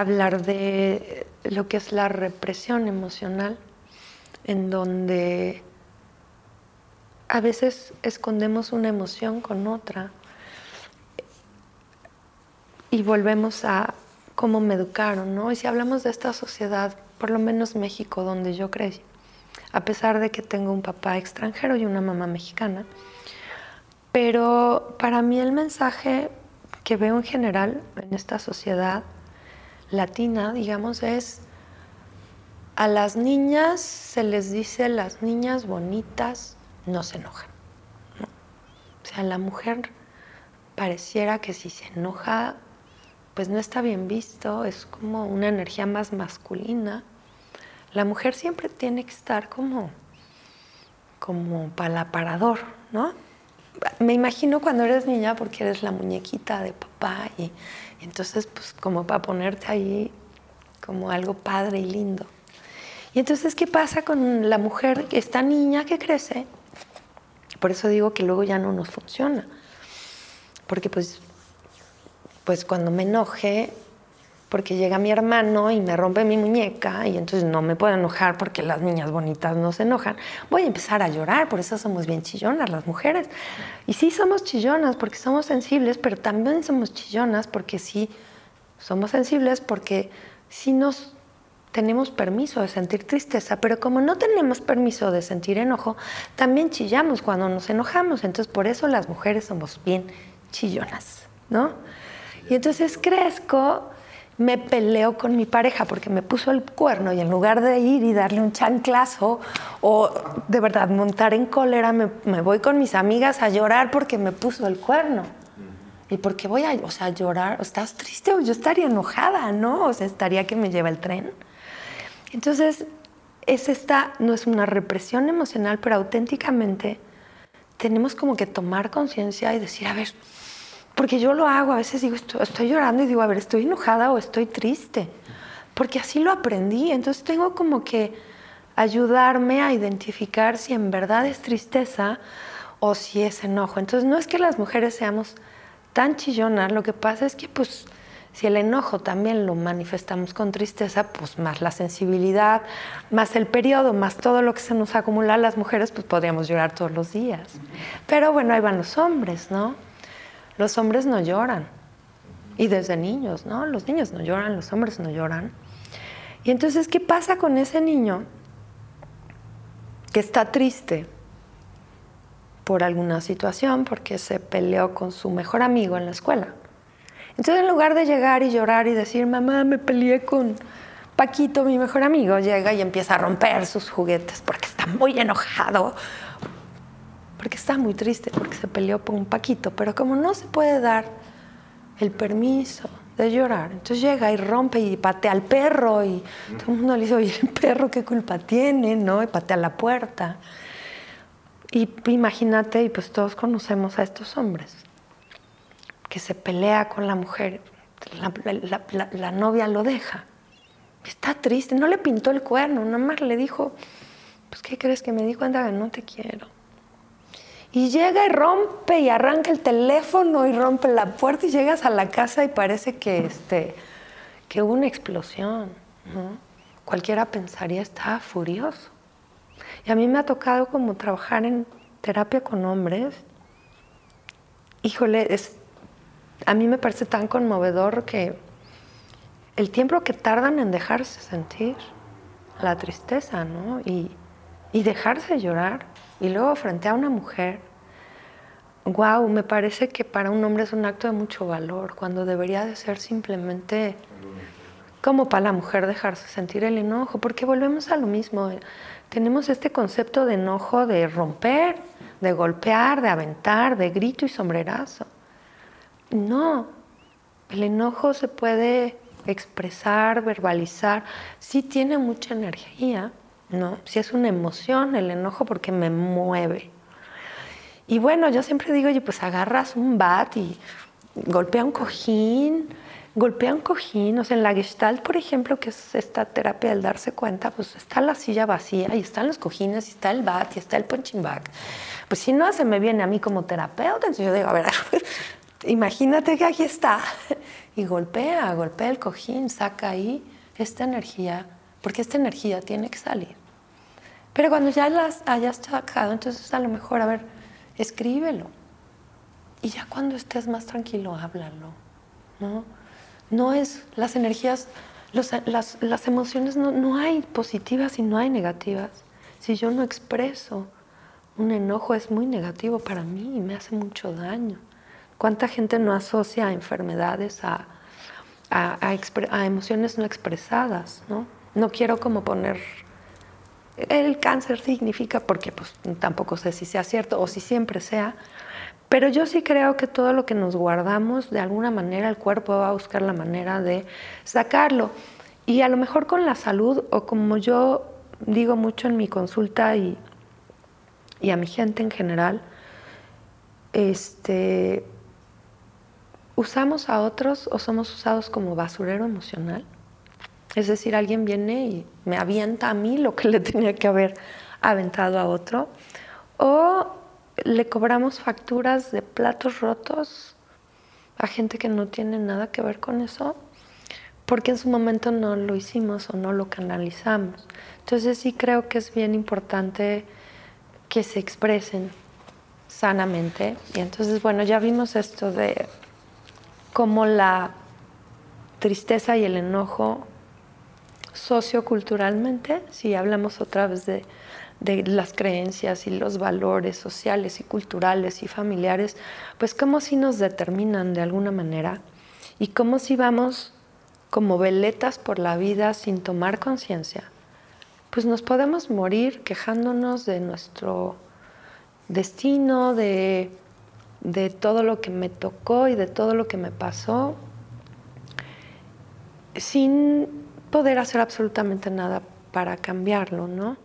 hablar de lo que es la represión emocional, en donde a veces escondemos una emoción con otra y volvemos a cómo me educaron, ¿no? Y si hablamos de esta sociedad, por lo menos México, donde yo crecí, a pesar de que tengo un papá extranjero y una mamá mexicana, pero para mí el mensaje que veo en general en esta sociedad latina, digamos, es a las niñas se les dice las niñas bonitas no se enojan. O sea, la mujer pareciera que si se enoja, pues no está bien visto, es como una energía más masculina. La mujer siempre tiene que estar como, como palaparador, ¿no? Me imagino cuando eres niña porque eres la muñequita de papá y, entonces pues como para ponerte ahí como algo padre y lindo. Y entonces, ¿qué pasa con la mujer, esta niña que crece? Por eso digo que luego ya no nos funciona. Porque pues, pues cuando me enoje, porque llega mi hermano y me rompe mi muñeca y entonces no me puedo enojar porque las niñas bonitas no se enojan, voy a empezar a llorar, por eso somos bien chillonas las mujeres. Y sí somos chillonas porque somos sensibles, pero también somos chillonas porque sí somos sensibles porque sí nos tenemos permiso de sentir tristeza, pero como no tenemos permiso de sentir enojo, también chillamos cuando nos enojamos. Entonces, por eso las mujeres somos bien chillonas, ¿no? Y entonces crezco, me peleo con mi pareja porque me puso el cuerno y en lugar de ir y darle un chanclazo o de verdad montar en cólera, me, voy con mis amigas a llorar porque me puso el cuerno. ¿Y por qué voy a, o llorar? ¿Estás triste? Yo estaría enojada, ¿no? O sea, estaría que me lleva el tren. Entonces, es esta, no es una represión emocional, pero auténticamente tenemos como que tomar conciencia y decir, a ver, porque yo lo hago, a veces digo, estoy, llorando y digo, a ver, estoy enojada o estoy triste, porque así lo aprendí, entonces tengo como que ayudarme a identificar si en verdad es tristeza o si es enojo. Entonces no es que las mujeres seamos tan chillonas, lo que pasa es que pues si el enojo también lo manifestamos con tristeza, pues más la sensibilidad, más el periodo, más todo lo que se nos acumula las mujeres, pues podríamos llorar todos los días. Pero bueno, ahí van los hombres, ¿no? Los hombres no lloran. Y desde niños, ¿no? Los niños no lloran, los hombres no lloran. Y entonces, ¿qué pasa con ese niño que está triste por alguna situación, porque se peleó con su mejor amigo en la escuela? Entonces, en lugar de llegar y llorar y decir, mamá, me peleé con Paquito, mi mejor amigo, llega y empieza a romper sus juguetes porque está muy enojado, porque está muy triste, porque se peleó con un Paquito. Pero como no se puede dar el permiso de llorar, entonces llega y rompe y patea al perro y todo el mundo le dice, oye, el perro qué culpa tiene, ¿no? Y patea la puerta. Y imagínate, y pues todos conocemos a estos hombres que se pelea con la mujer, la, novia lo deja. Está triste, no le pintó el cuerno, nada más le dijo, pues ¿qué crees que me dijo? Anda, no te quiero. Y llega y rompe y arranca el teléfono y rompe la puerta y llegas a la casa y parece que, este, que hubo una explosión. Cualquiera pensaría, estaba furioso. Y a mí me ha tocado como trabajar en terapia con hombres. Híjole, es, a mí me parece tan conmovedor que el tiempo que tardan en dejarse sentir la tristeza, ¿no? Y, dejarse llorar. Y luego frente a una mujer, wow, me parece que para un hombre es un acto de mucho valor, cuando debería de ser simplemente como para la mujer dejarse sentir el enojo, porque volvemos a lo mismo. Tenemos este concepto de enojo de romper, de golpear, de aventar, de grito y sombrerazo. No, el enojo se puede expresar, verbalizar, sí tiene mucha energía, ¿no? Si es una emoción, el enojo porque me mueve. Y bueno, yo siempre digo, oye, pues agarras un bat y golpea un cojín, golpea un cojín, o sea, en la Gestalt, por ejemplo, que es esta terapia del darse cuenta, pues está la silla vacía y están los cojines y está el bat y está el punching bag. Pues si no se me viene a mí como terapeuta, entonces yo digo, a ver, imagínate que aquí está. Y golpea, golpea el cojín, saca ahí esta energía, porque esta energía tiene que salir. Pero cuando ya las hayas sacado, entonces a lo mejor, a ver, escríbelo. Y ya cuando estés más tranquilo, háblalo. ¿no? No es las energías, las, las, emociones, no, no hay positivas y no hay negativas. Si yo no expreso un enojo es muy negativo para mí y me hace mucho daño. ¿Cuánta gente no asocia a enfermedades, a, a, emociones no expresadas? ¿no? no quiero como poner el cáncer significa, porque pues tampoco sé si sea cierto o si siempre sea, pero yo sí creo que todo lo que nos guardamos, de alguna manera el cuerpo va a buscar la manera de sacarlo. Y a lo mejor con la salud, o como yo digo mucho en mi consulta y, y a mi gente en general, este, usamos a otros o somos usados como basurero emocional. Es decir, alguien viene y me avienta a mí lo que le tenía que haber aventado a otro. O le cobramos facturas de platos rotos a gente que no tiene nada que ver con eso, porque en su momento no lo hicimos o no lo canalizamos. Entonces sí creo que es bien importante que se expresen sanamente. Y entonces, bueno, ya vimos esto de cómo la tristeza y el enojo socioculturalmente, si hablamos otra vez de de las creencias y los valores sociales y culturales y familiares, pues como si nos determinan de alguna manera y como si vamos como veletas por la vida sin tomar conciencia, pues nos podemos morir quejándonos de nuestro destino, de, de todo lo que me tocó y de todo lo que me pasó, sin poder hacer absolutamente nada para cambiarlo, ¿no?